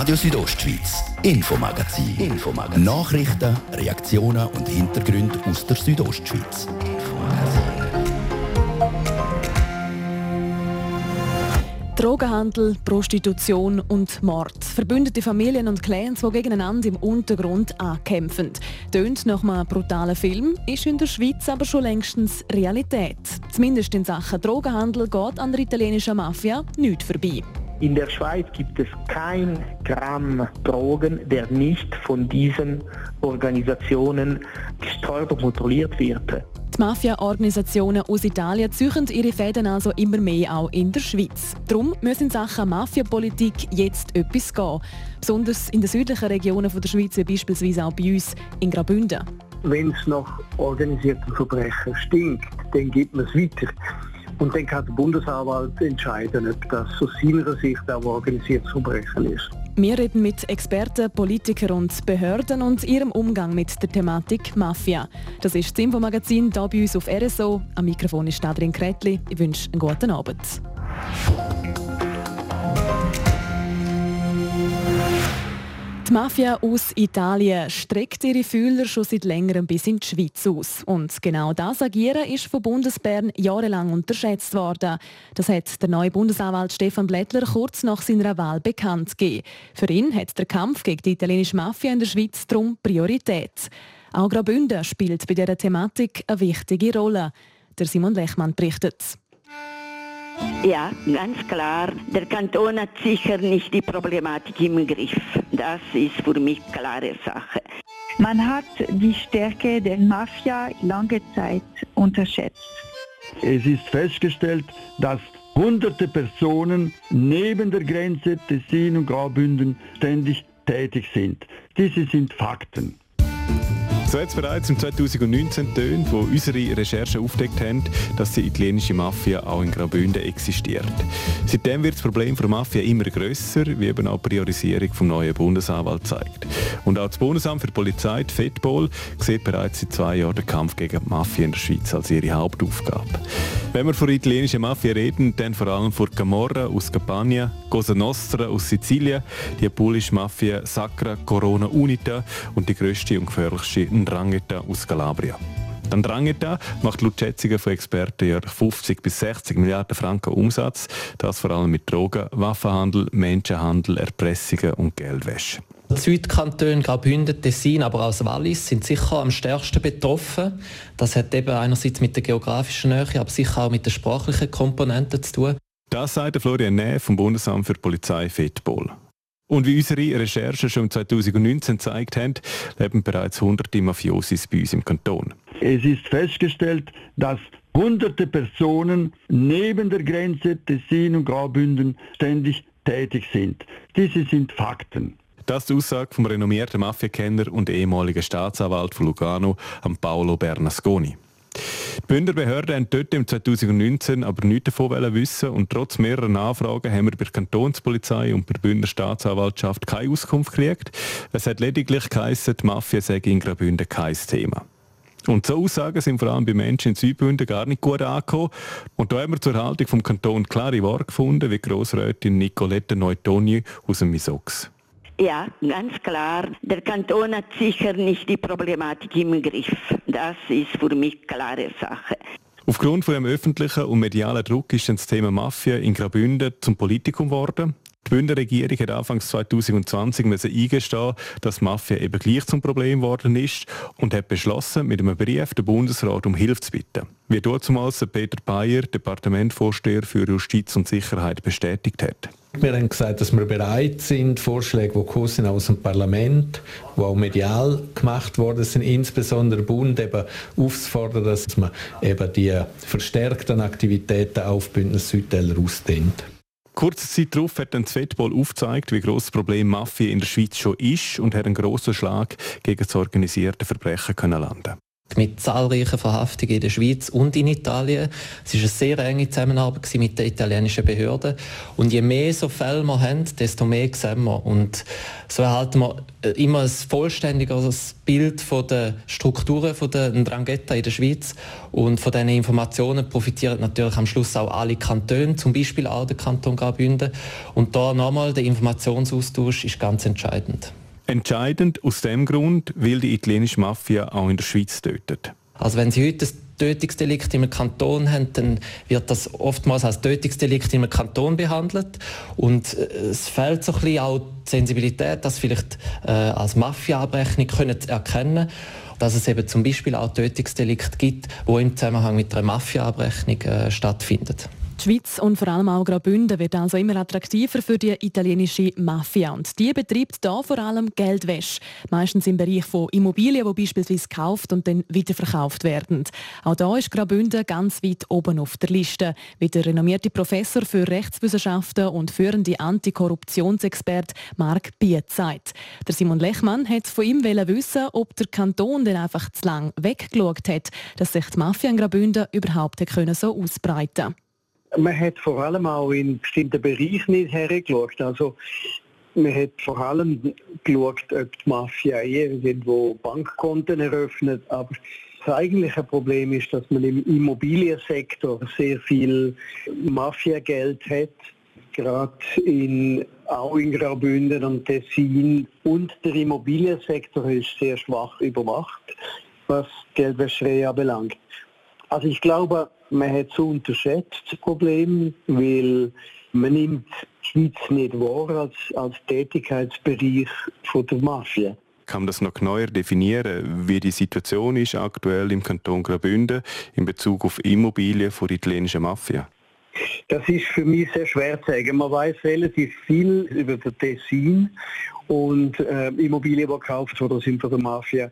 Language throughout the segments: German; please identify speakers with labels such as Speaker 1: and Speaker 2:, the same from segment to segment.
Speaker 1: Radio Südostschweiz, Infomagazin. Infomagazin. Nachrichten, Reaktionen und Hintergründe aus der Südostschweiz.
Speaker 2: Drogenhandel, Prostitution und Mord. Verbündete Familien und Clans, die gegeneinander im Untergrund ankämpfen. Tönt nach einem brutalen Film, ist in der Schweiz aber schon längstens Realität. Zumindest in Sachen Drogenhandel geht an der italienischen Mafia nichts vorbei.
Speaker 3: In der Schweiz gibt es kein Gramm Drogen, der nicht von diesen Organisationen gesteuert und kontrolliert wird.
Speaker 2: Die Mafia-Organisationen aus Italien ziehen ihre Fäden also immer mehr auch in der Schweiz. Darum müssen in Sachen Mafiapolitik jetzt etwas gehen. Besonders in den südlichen Regionen der Schweiz, wie beispielsweise auch bei uns in Graubünden.
Speaker 4: Wenn es nach organisierten Verbrechen stinkt, dann gibt man es weiter. Und dann kann der Bundesanwalt entscheiden, ob das aus seiner Sicht auch organisiertes Verbrechen ist.
Speaker 2: Wir reden mit Experten, Politikern und Behörden und ihrem Umgang mit der Thematik Mafia. Das ist das Infomagazin hier bei uns auf RSO. Am Mikrofon ist Adrian Kretli. Ich wünsche einen guten Abend. Die Mafia aus Italien streckt ihre Fühler schon seit längerem bis in die Schweiz aus. Und genau das Agieren ist von Bundesbern jahrelang unterschätzt worden. Das hat der neue Bundesanwalt Stefan Blättler kurz nach seiner Wahl bekannt gegeben. Für ihn hat der Kampf gegen die italienische Mafia in der Schweiz darum Priorität. Auch Graubünden spielt bei dieser Thematik eine wichtige Rolle. Der Simon Lechmann berichtet.
Speaker 5: Ja, ganz klar. Der Kanton hat sicher nicht die Problematik im Griff. Das ist für mich eine klare Sache.
Speaker 6: Man hat die Stärke der Mafia lange Zeit unterschätzt.
Speaker 7: Es ist festgestellt, dass hunderte Personen neben der Grenze Tessin und Graubünden ständig tätig sind. Diese sind Fakten.
Speaker 8: So hat es bereits im 2019 tönt, wo unsere Recherchen aufdeckt haben, dass die italienische Mafia auch in Graubünden existiert. Seitdem wird das Problem der Mafia immer grösser, wie eben auch die Priorisierung vom neuen Bundesanwalt zeigt. Und auch das Bundesamt für Polizei, die FEDPOL, sieht bereits seit zwei Jahren den Kampf gegen die Mafia in der Schweiz als ihre Hauptaufgabe. Wenn wir von der italienischen Mafia reden, dann vor allem von Camorra aus Campania, Cosa Nostra aus Sizilien, die apulische Mafia Sacra Corona Unita und die grösste und gefährlichste Ndrangheta aus Calabria. Die Ndrangheta macht laut Schätzungen von Experten jährlich 50 bis 60 Milliarden Franken Umsatz, das vor allem mit Drogen, Waffenhandel, Menschenhandel, Erpressungen und Geldwäsche.
Speaker 9: Die Südkantone Graubünden, Tessin, aber auch Wallis sind sicher am stärksten betroffen. Das hat eben einerseits mit der geografischen Nähe, aber sicher auch mit der sprachlichen Komponente zu tun.
Speaker 8: Das sagt Florian Näh vom Bundesamt für Polizei FEDPOL. Und wie unsere Recherchen schon 2019 gezeigt haben, leben bereits hunderte Mafiosis bei uns im Kanton.
Speaker 7: Es ist festgestellt, dass hunderte Personen neben der Grenze Tessin und Graubünden ständig tätig sind. Diese sind Fakten.
Speaker 8: Das ist die Aussage vom renommierten Mafiakenner und ehemaligen Staatsanwalt von Lugano, Paolo Bernasconi. Die Bündner Behörden haben dort im 2019 aber nichts davon wissen und trotz mehrerer Nachfragen haben wir bei der Kantonspolizei und bei der Bündner Staatsanwaltschaft keine Auskunft gekriegt. Es hat lediglich geheißen, die Mafia sei in Graubünden kein Thema. Und so Aussagen sind vor allem bei Menschen in Südbünden gar nicht gut angekommen. Und da haben wir zur Haltung vom Kanton klare Worte gefunden, wie Grossrätin Nicolette Neutoni aus dem Misox.
Speaker 5: Ja, ganz klar. Der Kanton hat sicher nicht die Problematik im Griff. Das ist für mich klare Sache.
Speaker 8: Aufgrund von dem öffentlichen und medialen Druck ist das Thema Mafia in Graubünden zum Politikum geworden. Die Bündner Regierung hat Anfang 2020 eingestehen, dass Mafia eben gleich zum Problem geworden ist und hat beschlossen, mit einem Brief den Bundesrat um Hilfe zu bitten. Wie damals Peter Bayer, Departementvorsteher für Justiz und Sicherheit, bestätigt hat.
Speaker 10: Wir haben gesagt, dass wir bereit sind, Vorschläge, die gekommen sind aus dem Parlament, die auch medial gemacht worden sind, insbesondere Bund eben aufzufordern, dass man eben die verstärkten Aktivitäten auf Bündnis Südteller ausdehnt.
Speaker 8: Kurze Zeit darauf hat dann das Fettball aufgezeigt, wie gross das Problem Mafia in der Schweiz schon ist und hat einen grossen Schlag gegen das organisierte Verbrechen können landen
Speaker 9: mit zahlreichen Verhaftungen in der Schweiz und in Italien. Es war eine sehr enge Zusammenarbeit mit den italienischen Behörden. Und je mehr so Fälle wir haben, desto mehr sehen wir. Und so erhalten wir äh, immer ein vollständigeres Bild von der Strukturen der Drangheta in der Schweiz. Und von diesen Informationen profitieren natürlich am Schluss auch alle Kantone, zum Beispiel auch der Kanton Graubünden. Und da nochmal, der Informationsaustausch ist ganz entscheidend.
Speaker 8: Entscheidend aus dem Grund, weil die italienische Mafia auch in der Schweiz tötet.
Speaker 9: Also wenn Sie heute ein Tötungsdelikt im Kanton haben, dann wird das oftmals als Tötungsdelikt im Kanton behandelt. Und äh, es fehlt so ein bisschen auch die Sensibilität, das vielleicht äh, als Mafia-Abrechnung erkennen dass es eben zum Beispiel auch Tötungsdelikte gibt, wo im Zusammenhang mit einer Mafia-Abrechnung äh, stattfindet.
Speaker 2: Die Schweiz und vor allem auch Graubünden wird also immer attraktiver für die italienische Mafia. Und die betreibt da vor allem Geldwäsche. Meistens im Bereich von Immobilien, die beispielsweise gekauft und dann weiterverkauft werden. Auch da ist Graubünden ganz weit oben auf der Liste, wie der renommierte Professor für Rechtswissenschaften und führende Antikorruptionsexpert Marc Biet sagt. Der Simon Lechmann hat von ihm wissen, ob der Kanton denn einfach zu lang weggeschaut hat, dass sich die Mafia in Graubünden überhaupt so ausbreiten konnte.
Speaker 4: Man hat vor allem auch in bestimmten Bereichen nicht hergeschaut. Also man hat vor allem geschaut, ob die Mafia irgendwo Bankkonten eröffnet, aber das eigentliche Problem ist, dass man im Immobiliensektor sehr viel Mafiageld hat, gerade in, auch in Graubünden und Tessin. Und der Immobiliensektor ist sehr schwach überwacht, was Geldwäscherei anbelangt. Also ich glaube, man hat so unterschätzt das Problem, weil man nimmt die Schweiz nicht wahr als, als Tätigkeitsbereich von der Mafia.
Speaker 8: Kann man das noch neuer definieren, wie die Situation ist aktuell im Kanton Graubünden in Bezug auf Immobilien von der italienischen Mafia?
Speaker 4: Das ist für mich sehr schwer zu sagen. Man weiß relativ viel über den Tessin und äh, Immobilien, die gekauft wurden, sind von der Mafia.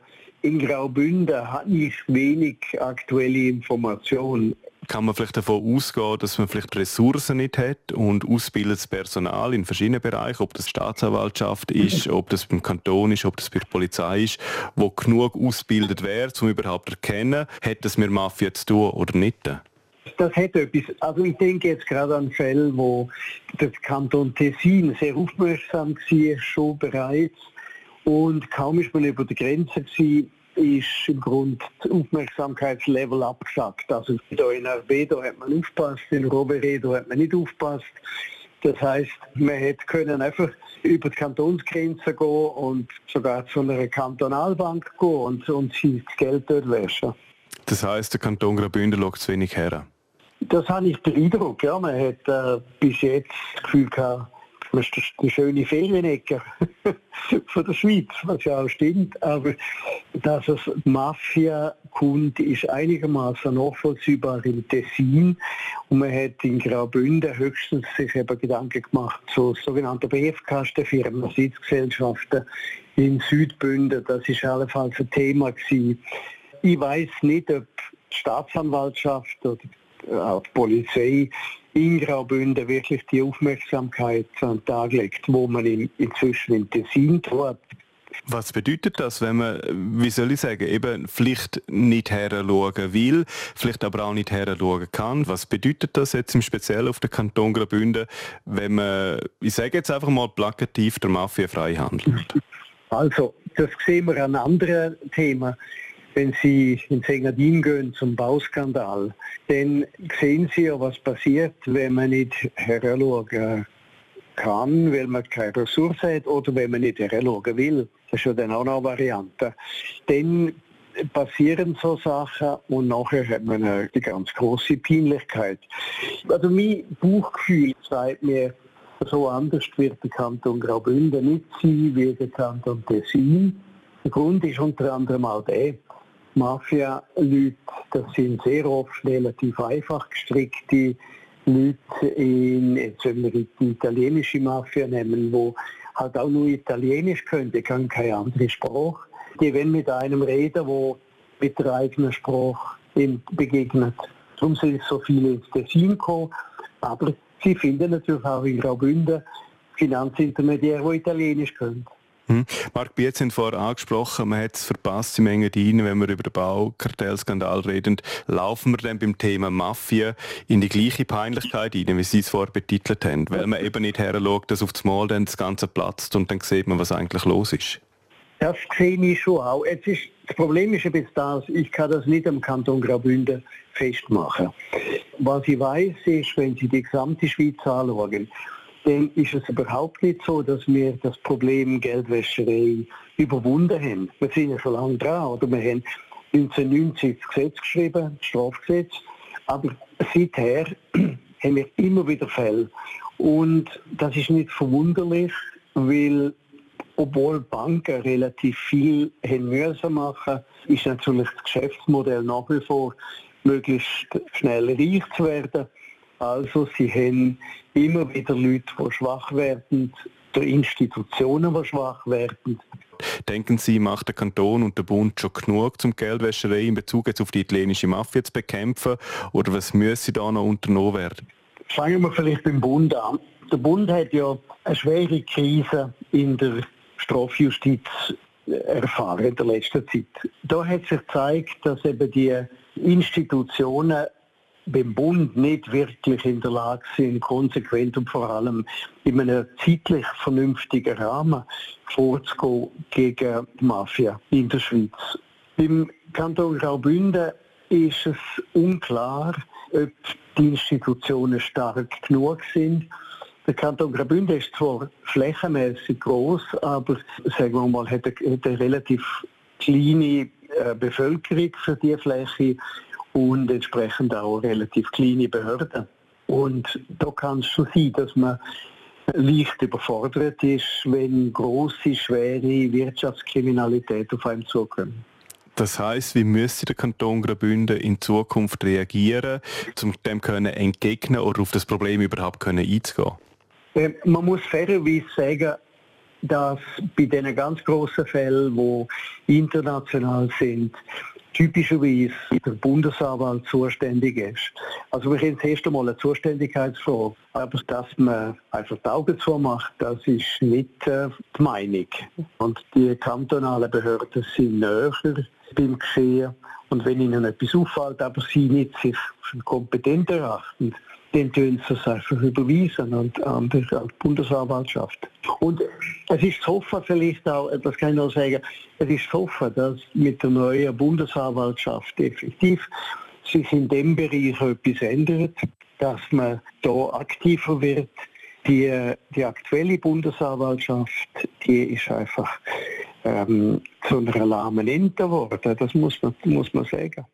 Speaker 4: In Graubünden habe ich wenig aktuelle Informationen
Speaker 8: kann man vielleicht davon ausgehen, dass man vielleicht Ressourcen nicht hat und ausgebildetes Personal in verschiedenen Bereichen, ob das Staatsanwaltschaft ist, ob das beim Kanton ist, ob das bei der Polizei ist, wo genug ausgebildet wäre, um überhaupt erkennen, hat das mit Mafia zu tun oder nicht?
Speaker 4: Das hat etwas. Also ich denke jetzt gerade an Fälle, wo der Kanton Tessin sehr aufmerksam war, schon bereits. Und kaum ist man über die Grenze gewesen, ist im Grunde das Aufmerksamkeitslevel abgesackt. Also da in Arbedo hat man aufgepasst, in Roveredo hat man nicht aufgepasst. Das heißt, man hätte können einfach über die Kantonsgrenze gehen und sogar zu einer Kantonalbank gehen und, und sich das Geld dort wäschen.
Speaker 8: Das heißt, der Kanton Graubünden schaut zu wenig her?
Speaker 4: Das habe ich den Eindruck, ja. Man hat äh, bis jetzt das Gefühl gehabt, das ist die schöne Ferienecke von der Schweiz, was ja auch stimmt. Aber dass es Mafia kommt, ist einigermaßen nachvollziehbar im Tessin. Und man hat in Graubünden höchstens sich eben Gedanken gemacht zu sogenannten Briefkastenfirmen, Sitzgesellschaften in Südbünden. Das ist allenfalls ein Thema gewesen. Ich weiß nicht, ob die Staatsanwaltschaft oder auch die Polizei in Graubünden wirklich die Aufmerksamkeit an den Tag legt, wo man inzwischen in Tessin tut.
Speaker 8: Was bedeutet das, wenn man, wie soll ich sagen, eben vielleicht nicht heranschauen will, vielleicht aber auch nicht heranschauen kann? Was bedeutet das jetzt im Speziellen auf den Kanton Graubünden, wenn man, ich sage jetzt einfach mal plakativ, der Mafia frei handelt?
Speaker 4: Also, das sehen wir an anderen Themen wenn Sie ins Engadin gehen zum Bauskandal, dann sehen Sie ja, was passiert, wenn man nicht heranschauen kann, weil man keine Ressourcen hat oder wenn man nicht heranschauen will. Das ist ja dann auch noch eine Variante. Dann passieren so Sachen und nachher hat man eine ganz große Peinlichkeit. Also mein Buchgefühl sagt mir, so anders wird der Kanton Graubünden nicht sein wie der Kanton Tessin. Der Grund ist unter anderem auch der, Mafia-Leute, das sind sehr oft relativ einfach gestrickte Leute, in, jetzt wenn wir die italienische Mafia nehmen, wo halt auch nur Italienisch können, die können keine andere Sprache. Die wollen mit einem reden, wo mit der eigenen Sprache begegnet. Darum sind so viele ins Tessin gekommen. Aber sie finden natürlich auch in Graubünden Finanzintermediäre, die Italienisch können.
Speaker 8: Hm. Marc Bietz hat vorher angesprochen, man hat es verpasst im Engadin, wenn wir über den Baukartellskandal reden. Laufen wir dann beim Thema Mafia in die gleiche Peinlichkeit ein, wie Sie es vorher betitelt haben? Weil man eben nicht her dass auf das Mal dann das Ganze platzt und dann sieht man, was eigentlich los ist.
Speaker 4: Das sehe ich schon auch. Jetzt ist, das Problem ist bisschen das, ich kann das nicht am Kanton Graubünden festmachen. Was ich weiß, ist, wenn Sie die gesamte Schweiz anschauen, dann ist es überhaupt nicht so, dass wir das Problem Geldwäscherei überwunden haben. Wir sind ja schon lange dran. Oder? Wir haben 1990 das Gesetz geschrieben, das Strafgesetz. Aber seither haben wir immer wieder Fälle. Und das ist nicht verwunderlich, weil obwohl Banken relativ viel haben müssen machen, ist natürlich das Geschäftsmodell nach wie vor möglichst schnell reich zu werden. Also sie haben immer wieder Leute, die schwach werden, die Institutionen, die schwach werden.
Speaker 8: Denken Sie, macht der Kanton und der Bund schon genug, zum Geldwäscherei in Bezug auf die italienische Mafia zu bekämpfen? Oder was müsse da noch unternommen werden?
Speaker 4: Fangen wir vielleicht beim Bund an. Der Bund hat ja eine schwere Krise in der Strafjustiz erfahren in der letzten Zeit. Da hat sich gezeigt, dass eben die Institutionen beim Bund nicht wirklich in der Lage sind, konsequent und vor allem in einem zeitlich vernünftigen Rahmen vorzugehen gegen die Mafia in der Schweiz. Im Kanton Graubünden ist es unklar, ob die Institutionen stark genug sind. Der Kanton Graubünden ist zwar flächenmäßig groß, aber sagen wir mal, hat eine, hat eine relativ kleine äh, Bevölkerung für die Fläche und entsprechend auch relativ kleine Behörden. Und da kann es schon sein, dass man leicht überfordert ist, wenn große, schwere Wirtschaftskriminalität auf einem zukommt.
Speaker 8: Das heißt, wie müsste der Kanton Graubünden in Zukunft reagieren, um dem können entgegnen oder auf das Problem überhaupt können einzugehen?
Speaker 4: Äh, man muss fairerweise sagen, dass bei diesen ganz großen Fällen, die international sind, typischerweise der Bundesanwalt zuständig ist. Also wir haben das erste Mal eine Zuständigkeitsfrage. Aber dass man einfach die Augen zumacht, das ist nicht äh, die Meinung. Und die kantonalen Behörden sind näher beim Geschehen. Und wenn ihnen etwas auffällt, aber sie nicht sich kompetent erachten, sie es einfach überweisen an, die, an die Bundesanwaltschaft. Und es ist zu hoffen, vielleicht auch, das kann ich auch sagen, es ist hoffen, dass mit der neuen Bundesanwaltschaft effektiv sich in dem Bereich etwas ändert, dass man da aktiver wird. Die, die aktuelle Bundesanwaltschaft, die ist einfach ähm, zu einer lahmen Ente geworden, das muss man, muss man sagen.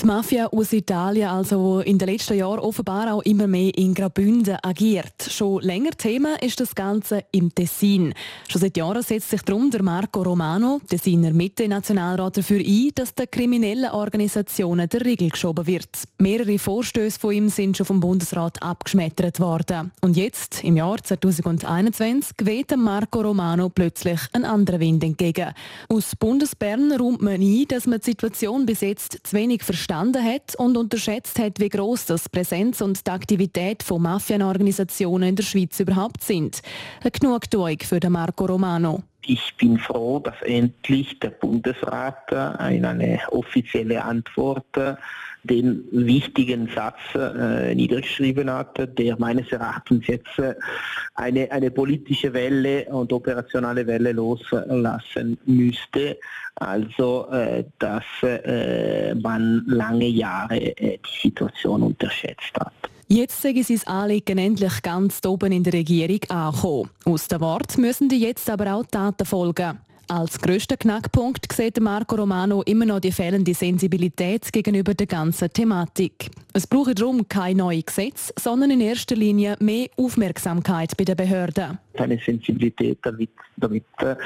Speaker 2: Die Mafia aus Italien, also in den letzten Jahren offenbar auch immer mehr in Graubünden agiert. Schon länger Thema ist das Ganze im Tessin. Schon seit Jahren setzt sich darum der Marco Romano, Tessiner Mitte-Nationalrat, dafür ein, dass den kriminellen Organisationen der Riegel geschoben wird. Mehrere Vorstöße von ihm sind schon vom Bundesrat abgeschmettert worden. Und jetzt, im Jahr 2021, weht Marco Romano plötzlich einen anderen Wind entgegen. Aus Bundesbern räumt man ein, dass man die Situation bis jetzt zu wenig versteht verstanden hat und unterschätzt hat, wie groß das Präsenz und die Aktivität von Mafienorganisationen in der Schweiz überhaupt sind. Eine Genugtuung für Marco Romano.
Speaker 3: Ich bin froh, dass endlich der Bundesrat in eine offizielle Antwort den wichtigen Satz äh, niedergeschrieben hat, der meines Erachtens jetzt äh, eine, eine politische Welle und operationale Welle loslassen müsste. Also, äh, dass äh, man lange Jahre äh, die Situation unterschätzt hat.
Speaker 2: Jetzt sie das Anliegen endlich ganz oben in der Regierung ankommen. Aus den Worten müssen die jetzt aber auch Taten folgen. Als grösster Knackpunkt sieht Marco Romano immer noch die fehlende Sensibilität gegenüber der ganzen Thematik. Es braucht darum kein neues Gesetz, sondern in erster Linie mehr Aufmerksamkeit bei den Behörden.
Speaker 3: Eine Sensibilität damit, damit äh,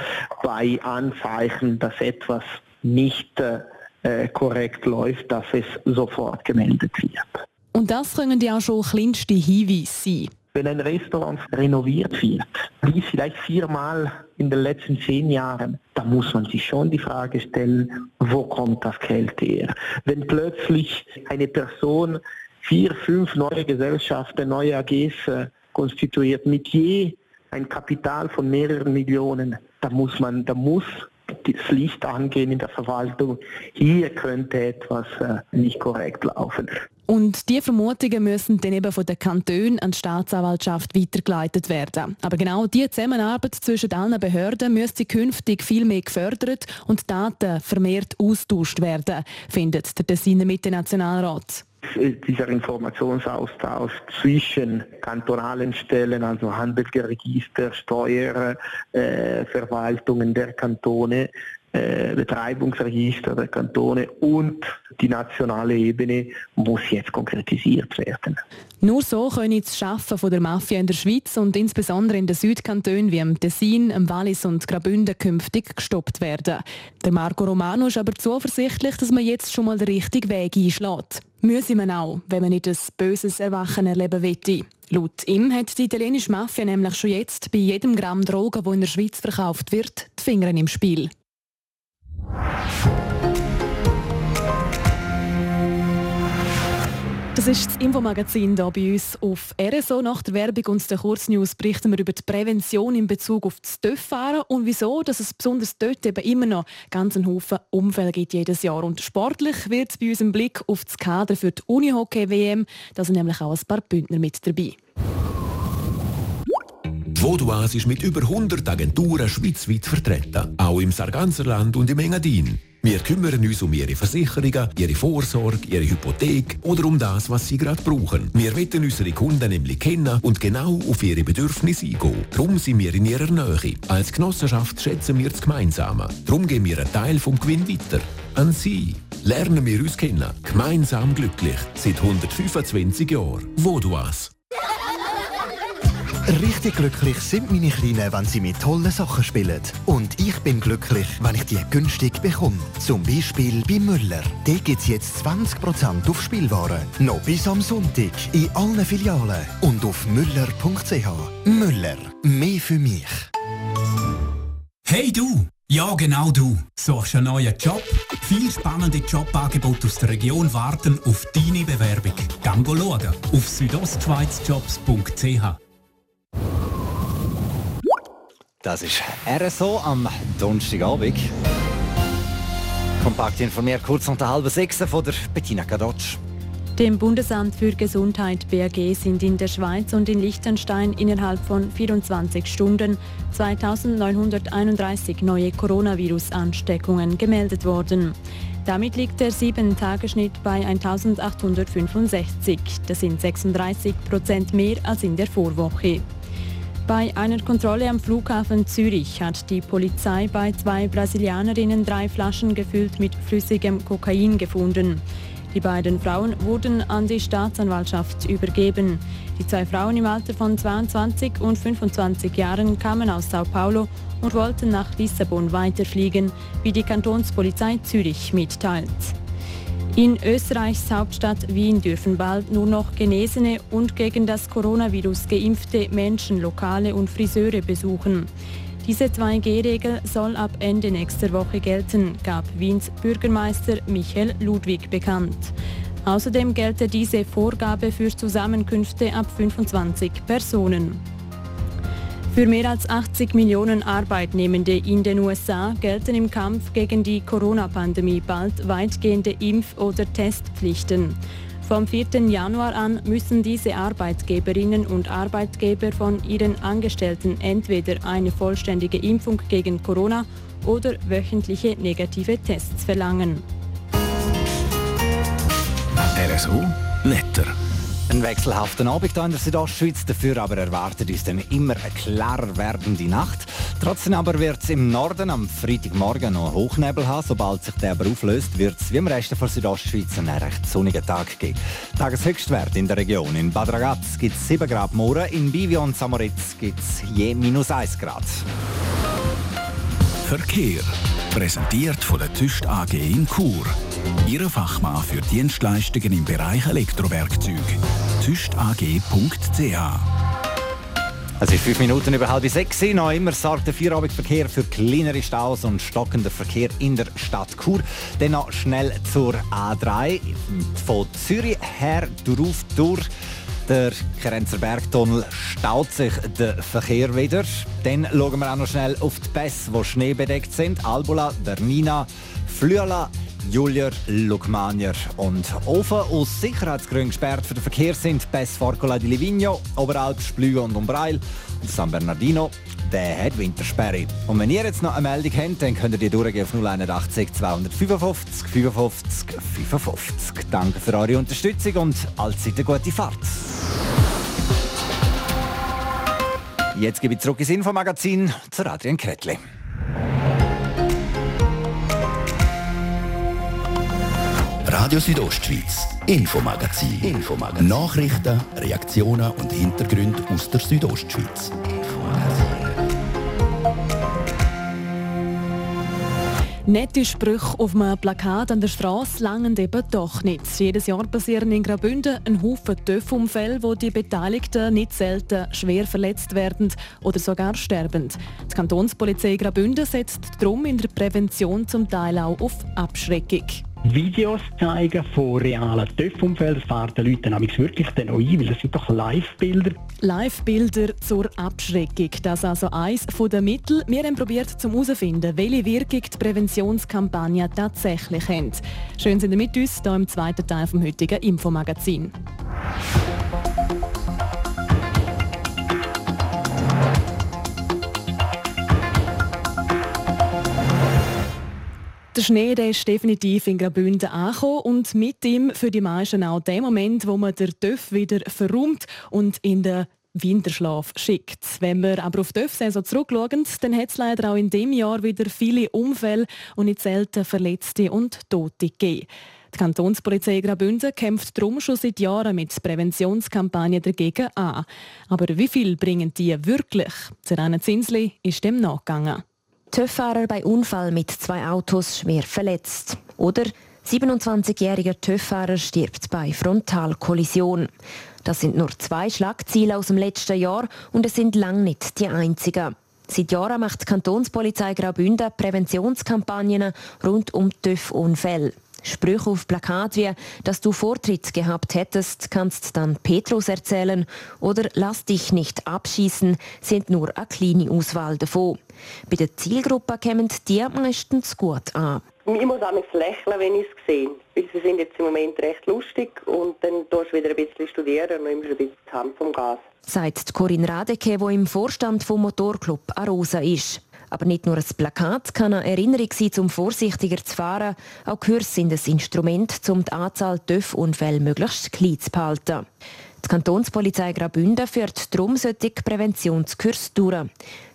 Speaker 3: bei Anzeichen, dass etwas nicht äh, korrekt läuft, dass es sofort gemeldet wird.
Speaker 2: Und das können ja auch schon kleinste Hinweise sein.
Speaker 3: Wenn ein Restaurant renoviert wird, wie vielleicht viermal in den letzten zehn Jahren, da muss man sich schon die Frage stellen, wo kommt das Geld her? Wenn plötzlich eine Person vier, fünf neue Gesellschaften, neue AGs äh, konstituiert mit je ein Kapital von mehreren Millionen, da muss man, da muss das Licht angehen in der Verwaltung. Hier könnte etwas äh, nicht korrekt laufen.
Speaker 2: Und die Vermutungen müssen dann eben von den Kantonen an die Staatsanwaltschaft weitergeleitet werden. Aber genau diese Zusammenarbeit zwischen allen Behörden müsste künftig viel mehr gefördert und Daten vermehrt austauscht werden, findet der Tessiner Mitte-Nationalrat
Speaker 3: dieser Informationsaustausch zwischen kantonalen Stellen, also Handelsregister, Steuerverwaltungen äh, der Kantone, äh, Betreibungsregister der Kantone und die nationale Ebene muss jetzt konkretisiert werden.
Speaker 2: Nur so können das Schaffen der Mafia in der Schweiz und insbesondere in den Südkantonen wie im Tessin, im Wallis und Graubünden künftig gestoppt werden. Der Marco Romano ist aber zuversichtlich, dass man jetzt schon mal den richtigen Weg einschlägt. Müsse man auch, wenn man nicht ein böses Erwachen erleben will. Laut ihm hat die italienische Mafia nämlich schon jetzt bei jedem Gramm Drogen, wo in der Schweiz verkauft wird, die Finger im Spiel. Das ist das Infomagazin hier bei uns auf RSO. Nach der Werbung und der Kurznews berichten wir über die Prävention in Bezug auf das TÜV-Fahren und wieso, dass es besonders dort eben immer noch ganz einen Haufen Unfälle gibt jedes Jahr. Und sportlich wird es bei uns im Blick auf das Kader für die Unihockey-WM. Da sind nämlich auch ein paar Bündner mit dabei.
Speaker 11: Voduas ist mit über 100 Agenturen schweizweit vertreten, auch im Sarganserland und im Engadin. Wir kümmern uns um Ihre Versicherungen, Ihre Vorsorge, Ihre Hypothek oder um das, was Sie gerade brauchen. Wir wollen unsere Kunden nämlich kennen und genau auf ihre Bedürfnisse eingehen. Darum sind wir in ihrer Nähe. Als Genossenschaft schätzen wir das Gemeinsame. Darum geben wir einen Teil vom Gewinn weiter. An Sie. Lernen wir uns kennen. Gemeinsam glücklich. Seit 125 Jahren. Voduas.
Speaker 12: Richtig glücklich sind meine Kleinen, wenn sie mit tollen Sachen spielen. Und ich bin glücklich, wenn ich die günstig bekomme. Zum Beispiel bei Müller. Da gibt es jetzt 20% auf Spielwaren. Noch bis am Sonntag in allen Filialen und auf müller.ch. Müller. Mehr für mich.
Speaker 13: Hey du! Ja, genau du. Suchst einen neuen Job? Viel spannende Jobangebote aus der Region warten auf deine Bewerbung. Gang schauen auf südostschweizjobs.ch.
Speaker 14: Das ist RSO am Donnerstagabend. Kompakt informiert kurz unter halb sechs von der Bettina Kadotsch.
Speaker 2: Dem Bundesamt für Gesundheit BAG sind in der Schweiz und in Liechtenstein innerhalb von 24 Stunden 2931 neue Coronavirus-Ansteckungen gemeldet worden. Damit liegt der 7-Tageschnitt bei 1865. Das sind 36 Prozent mehr als in der Vorwoche. Bei einer Kontrolle am Flughafen Zürich hat die Polizei bei zwei Brasilianerinnen drei Flaschen gefüllt mit flüssigem Kokain gefunden. Die beiden Frauen wurden an die Staatsanwaltschaft übergeben. Die zwei Frauen im Alter von 22 und 25 Jahren kamen aus Sao Paulo und wollten nach Lissabon weiterfliegen, wie die Kantonspolizei Zürich mitteilt. In Österreichs Hauptstadt Wien dürfen bald nur noch genesene und gegen das Coronavirus geimpfte Menschen Lokale und Friseure besuchen. Diese 2G-Regel soll ab Ende nächster Woche gelten, gab Wiens Bürgermeister Michael Ludwig bekannt. Außerdem gelte diese Vorgabe für Zusammenkünfte ab 25 Personen. Für mehr als 80 Millionen Arbeitnehmende in den USA gelten im Kampf gegen die Corona-Pandemie bald weitgehende Impf- oder Testpflichten. Vom 4. Januar an müssen diese Arbeitgeberinnen und Arbeitgeber von ihren Angestellten entweder eine vollständige Impfung gegen Corona oder wöchentliche negative Tests verlangen.
Speaker 11: RSO Letter.
Speaker 14: Ein wechselhafter Abend hier in der Südostschweiz, dafür aber erwartet uns dann immer eine klarer werdende Nacht. Trotzdem aber wird es im Norden am Freitagmorgen noch Hochnebel haben. Sobald sich der aber auflöst, wird es wie im Rest der Südostschweiz einen recht sonnigen Tag geben. Tageshöchstwert in der Region. In Bad Ragaz gibt es 7 Grad morgen, in Bivio und Samoritz gibt es je minus 1 Grad.
Speaker 11: Verkehr. Präsentiert von der TÜST AG in Chur. Ihre Fachmann für Dienstleistungen im Bereich Elektrowerkzeug. tüstag.ch
Speaker 14: es ist fünf Minuten über halb sechs. Noch immer sorgt der Feierabendverkehr für kleinere Staus und stockender Verkehr in der Stadt Chur. Dann noch schnell zur A3 von Zürich her durch. durch Der Kerenzer Bergtunnel staut sich der Verkehr wieder. Dann schauen wir auch noch schnell auf die Pässe, die schneebedeckt sind. Albula, Bernina, Flüela, Julier, Lukmanier und Ofen. Aus Sicherheitsgründen gesperrt für den Verkehr sind Pässe Forcola di Livigno, Oberalp, Splüge und Umbreil. Und San Bernardino, der hat Wintersperre. Und wenn ihr jetzt noch eine Meldung habt, dann könnt ihr die durchgehen auf 081 255 55 55. Danke für eure Unterstützung und allzeit eine gute Fahrt. Jetzt gebe ich zurück ins Infomagazin zu Adrian Kretli.
Speaker 1: Radio Südostschweiz, Infomagazin. Infomagazin. Nachrichten, Reaktionen und Hintergründe aus der Südostschweiz.
Speaker 2: Nette Sprüche auf einem Plakat an der Straße langen eben doch nicht. Jedes Jahr passieren in Graubünden ein Haufen Töpfunfälle, wo die Beteiligten nicht selten schwer verletzt werden oder sogar sterben. Die Kantonspolizei Graubünden setzt darum in der Prävention zum Teil auch auf Abschreckung.
Speaker 15: Videos zeigen von realen TÜV-Unfällen. Das fahren den Leuten wirklich dann auch ein, weil das sind doch Live-Bilder.
Speaker 2: Live-Bilder zur Abschreckung. Das ist also eines der Mittel. Wir haben probiert, um herauszufinden, welche Wirkung die Präventionskampagne tatsächlich hat. Schön sind ihr mit uns hier im zweiten Teil vom heutigen Infomagazin. Der Schnee der ist definitiv in Graubünden angekommen und mit ihm für die meisten auch der Moment, wo man den TÜV wieder verräumt und in den Winterschlaf schickt. Wenn wir aber auf die TÜV-Saison zurückschauen, dann hat es leider auch in diesem Jahr wieder viele Unfälle und nicht selten Verletzte und Tote gegeben. Die Kantonspolizei Graubünden kämpft darum schon seit Jahren mit Präventionskampagnen dagegen an. Aber wie viel bringen die wirklich? Serena Zinsli ist dem nachgegangen.
Speaker 16: TÜV-Fahrer bei Unfall mit zwei Autos schwer verletzt. Oder 27-jähriger TÜV-Fahrer stirbt bei Frontalkollision. Das sind nur zwei Schlagziele aus dem letzten Jahr und es sind lang nicht die einzigen. Seit Jahren macht die Kantonspolizei Graubünden Präventionskampagnen rund um TÜV-Unfälle. Sprüche auf Plakat wie, dass du Vortritt gehabt hättest, kannst dann Petrus erzählen oder lass dich nicht abschießen, sind nur eine kleine Auswahl davon. Bei der Zielgruppe kommen die meistens gut an.
Speaker 17: Ich muss auch lächeln, wenn ich es sehe. Weil sie sind jetzt im Moment recht lustig und dann tust du wieder ein bisschen studieren und nimmst ein bisschen die Hand vom Gas.
Speaker 16: Sagt Corinne Radeke, die im Vorstand vom Motorclub Arosa ist. Aber nicht nur ein Plakat kann eine Erinnerung sein, um vorsichtiger zu fahren. Auch Kurs sind ein Instrument, um die Anzahl TÜV-Unfälle möglichst klein zu behalten. Die Kantonspolizei Graubünden führt darum solche Präventionskurs durch.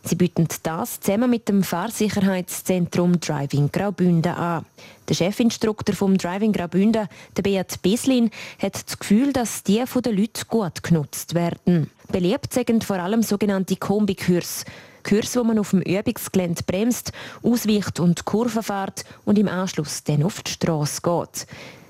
Speaker 16: Sie bieten das zusammen mit dem Fahrsicherheitszentrum Driving Graubünden an. Der Chefinstruktor vom Driving Graubünden, der Beat Bislin, hat das Gefühl, dass die von den Leuten gut genutzt werden. Beliebt sind vor allem sogenannte Kombikurs. Kurs, wo man auf dem Übungsgelände bremst, ausweicht und Kurven fährt und im Anschluss dann auf die Straße geht.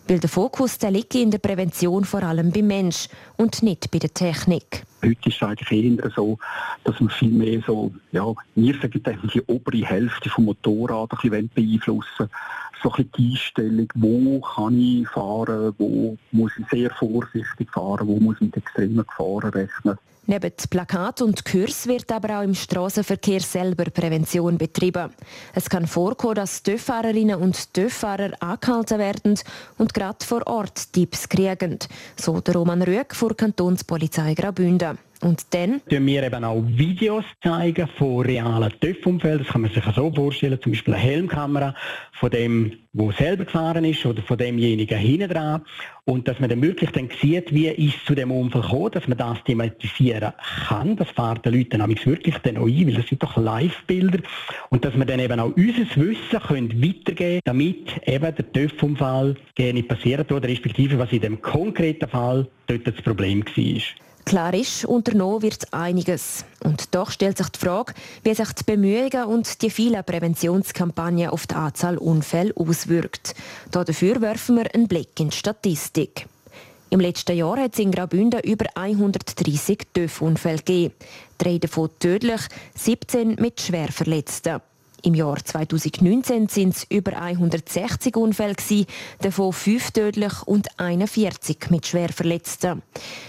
Speaker 16: Weil der Fokus der liegt in der Prävention vor allem beim Mensch und nicht bei der Technik.
Speaker 18: Heute ist es eigentlich eher so, dass man viel mehr so, ja, wir sagen die obere Hälfte vom Motorrad ein bisschen beeinflussen so ein die Einstellung, wo kann ich fahren, wo muss ich sehr vorsichtig fahren, wo muss ich mit extremen Gefahren rechnen.
Speaker 16: Neben Plakat und Kurs wird aber auch im Straßenverkehr selber Prävention betrieben. Es kann vorkommen, dass TÜV-Fahrerinnen und TÜV-Fahrer angehalten werden und gerade vor Ort Tipps kriegen. So der Roman Rüegg vor Kantonspolizei Graubünden. Und dann?
Speaker 15: Zeigen wir eben auch Videos zeigen von realen TÜV-Unfällen. Das kann man sich so vorstellen, zum Beispiel eine Helmkamera von dem, der selber gefahren ist oder von demjenigen hinten dran. Und dass man dann wirklich dann sieht, wie es zu dem Unfall gekommen, dass man das thematisieren kann. Das fahren die Leute dann wirklich dann auch ein, weil das sind doch Live-Bilder. Und dass wir dann eben auch unser Wissen können weitergeben damit eben der TÜV-Unfall nicht passiert oder respektive was in dem konkreten Fall dort das Problem war.
Speaker 16: Klar ist, unternommen wird einiges. Und doch stellt sich die Frage, wie sich die Bemühungen und die vielen Präventionskampagnen auf die Anzahl Unfälle auswirkt. Dafür werfen wir einen Blick in die Statistik. Im letzten Jahr hat es in Graubünden über 130 TÜV-Unfälle gegeben. Drei davon tödlich, 17 mit Schwerverletzten. Im Jahr 2019 sind es über 160 Unfälle, davon fünf tödlich und 41 mit Schwerverletzten.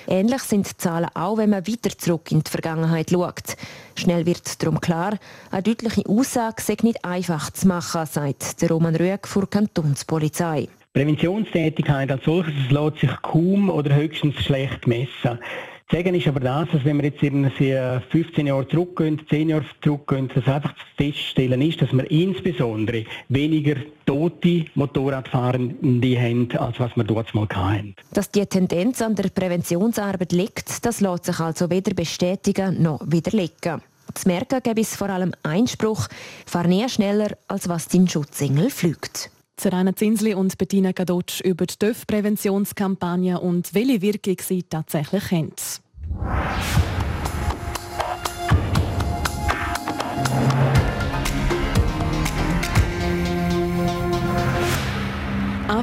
Speaker 16: Ähnlich sind die Zahlen auch, wenn man weiter zurück in die Vergangenheit schaut. Schnell wird darum klar, eine deutliche Aussage sei nicht einfach zu machen, sagt der Roman Rüegg vor Kantonspolizei.
Speaker 15: Präventionstätigkeit als solches lässt sich kaum oder höchstens schlecht messen. Sagen ist aber das, dass wenn wir jetzt irgendwie 15 Jahre zurückgehen, 10 Jahre zurückgehen, dass einfach zu feststellen ist, dass wir insbesondere weniger tote Motorradfahrende haben, als was wir dort mal hatten.
Speaker 16: Dass die Tendenz an der Präventionsarbeit liegt, das lässt sich also weder bestätigen noch widerlegen. Zu merken gibt es vor allem Einspruch, fahr nie schneller, als was dein Schutzengel fliegt.
Speaker 2: Serena Zinsli und Bettina Gadotsch über die TÜV-Präventionskampagne und welche Wirkung sie tatsächlich haben.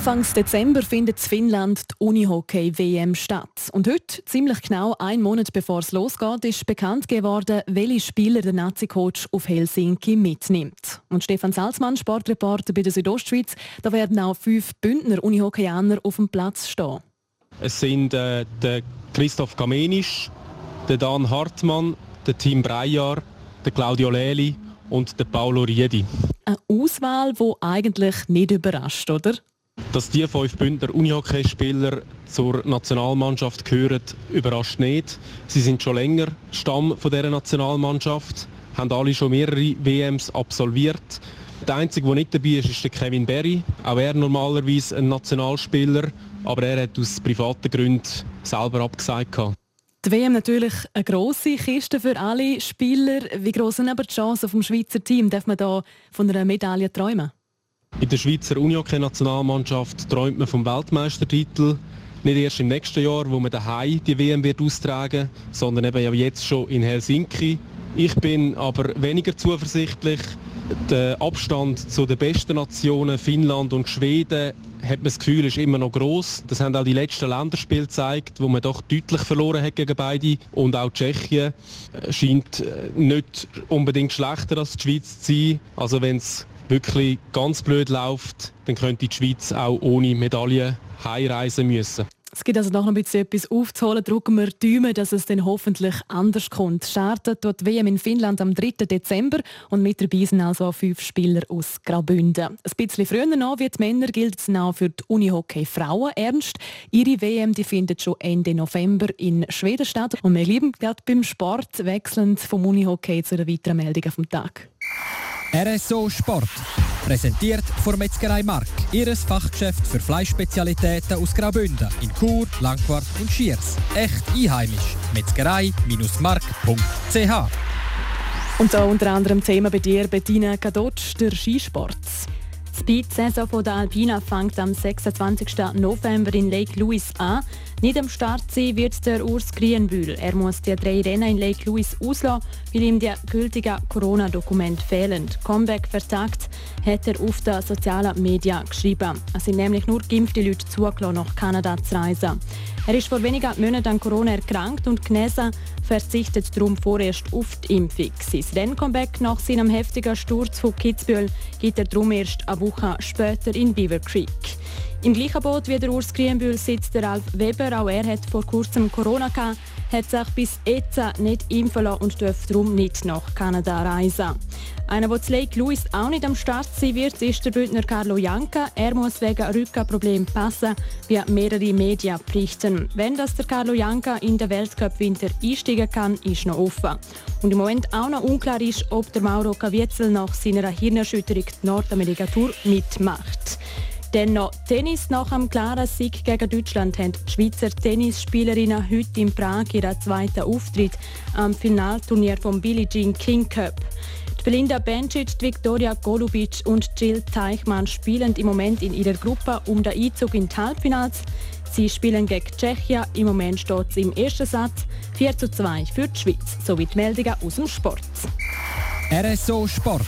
Speaker 2: Anfangs Dezember findet in Finnland die Unihockey-WM statt. Und heute, ziemlich genau einen Monat bevor es losgeht, ist bekannt geworden, welche Spieler der Nazi-Coach auf Helsinki mitnimmt. Und Stefan Salzmann, Sportreporter bei der Südostschweiz, da werden auch fünf Bündner Unihockeyaner auf dem Platz stehen.
Speaker 19: Es sind äh, der Christoph Kamenisch, der Dan Hartmann, der Tim Breyer, der Claudio Leli und der Paolo Riedi.
Speaker 2: Eine Auswahl, die eigentlich nicht überrascht, oder?
Speaker 19: Dass die fünf Bündner Unihockeyspieler zur Nationalmannschaft gehören, überrascht nicht. Sie sind schon länger Stamm dieser Nationalmannschaft, haben alle schon mehrere WMs absolviert. Der Einzige, der nicht dabei ist, ist der Kevin Berry. Auch er normalerweise ein Nationalspieler, aber er hat aus privaten Gründen selber abgesagt.
Speaker 2: Die WM natürlich eine grosse Kiste für alle Spieler. Wie groß sind aber die Chancen vom Schweizer Team? Darf man da von einer Medaille träumen?
Speaker 19: In der Schweizer Unihockey-Nationalmannschaft träumt man vom Weltmeistertitel. Nicht erst im nächsten Jahr, wo man daheim die WM wird austragen, sondern eben jetzt schon in Helsinki. Ich bin aber weniger zuversichtlich. Der Abstand zu den besten Nationen, Finnland und Schweden, hat man das Gefühl, ist immer noch groß. Das haben auch die letzten Länderspiele gezeigt, wo man doch deutlich verloren hat gegen beide. Und auch Tschechien scheint äh, nicht unbedingt schlechter als die Schweiz zu sein. Also wenn es wirklich ganz blöd läuft, dann könnte die Schweiz auch ohne Medaille heimreisen müssen.
Speaker 2: Es gibt also noch ein bisschen etwas aufzuholen. Drücken wir Daumen, dass es dann hoffentlich anders kommt. Startet dort WM in Finnland am 3. Dezember und mit dabei sind also fünf Spieler aus Graubünden. Ein bisschen früher noch wie die Männer gilt es noch für die Unihockey Frauen ernst. Ihre WM die findet schon Ende November in Schweden statt. Und wir lieben gerade beim Sport wechselnd vom Unihockey zu den weiteren Meldungen vom Tag.
Speaker 20: RSO Sport. Präsentiert von Metzgerei Mark. Ihres Fachgeschäft für Fleischspezialitäten aus Graubünden in Chur, Langquart und Schiers. Echt einheimisch. Metzgerei-mark.ch
Speaker 2: Und da unter anderem Thema bei dir, Bettina Kadotsch, der Skisport. Die Speed-Saison der Alpina fängt am 26. November in Lake Louise an. Nicht am Start sein wird der Urs Grienbühl. Er muss die drei Rennen in Lake Louise auslassen, weil ihm die gültigen Corona-Dokument fehlen. Comeback versagt, hat er auf den sozialen Medien geschrieben. Es sind nämlich nur geimpfte Leute zugelassen, nach Kanada zu reisen. Er ist vor wenigen Monaten an Corona erkrankt und genesen, verzichtet darum vorerst auf die Impfung. Sein Renncomeback nach seinem heftigen Sturz von Kitzbühel gibt er darum erst eine Woche später in Beaver Creek. Im gleichen Boot wie der Urs Grienbühl sitzt der Ralf Weber. Auch er hat vor kurzem Corona gehabt, hat sich bis jetzt nicht impfen lassen und darf darum nicht nach Kanada reisen. Einer, der zu Lake Louis auch nicht am Start sein wird, ist der Bündner Carlo Janka. Er muss wegen Rückenproblemen passen, wie mehrere Medien berichten. Wenn das der Carlo Janka in den Weltcup-Winter einsteigen kann, ist noch offen. Und im Moment auch noch unklar ist, ob der Mauro Caviezel nach seiner Hirnerschütterung die Nordamerika-Tour mitmacht. Dann noch Tennis. Nach einem klaren Sieg gegen Deutschland haben die Schweizer Tennisspielerinnen heute in Prag ihren zweiten Auftritt am Finalturnier vom Billie Jean King Cup. Die Belinda Bencic, Viktoria Golubic und Jill Teichmann spielen im Moment in ihrer Gruppe um den Einzug in die Halbfinals. Sie spielen gegen Tschechien. Im Moment steht es im ersten Satz 4 zu 2 für die Schweiz. Sowie die Meldungen aus dem Sport.
Speaker 20: RSO Sport.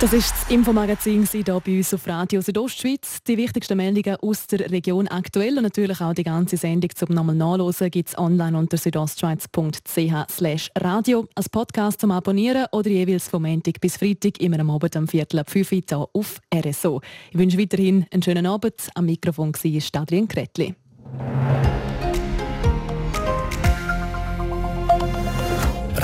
Speaker 2: Das ist das Infomagazin hier bei uns auf Radio Südostschweiz. Die wichtigsten Meldungen aus der Region aktuell und natürlich auch die ganze Sendung zum nochmal nachlesen gibt es online unter südostschweiz.ch radio als Podcast zum Abonnieren oder jeweils vom Montag bis Freitag immer am Abend am Viertel ab 5 Uhr auf RSO. Ich wünsche weiterhin einen schönen Abend. Am Mikrofon war Stadlien Kretli.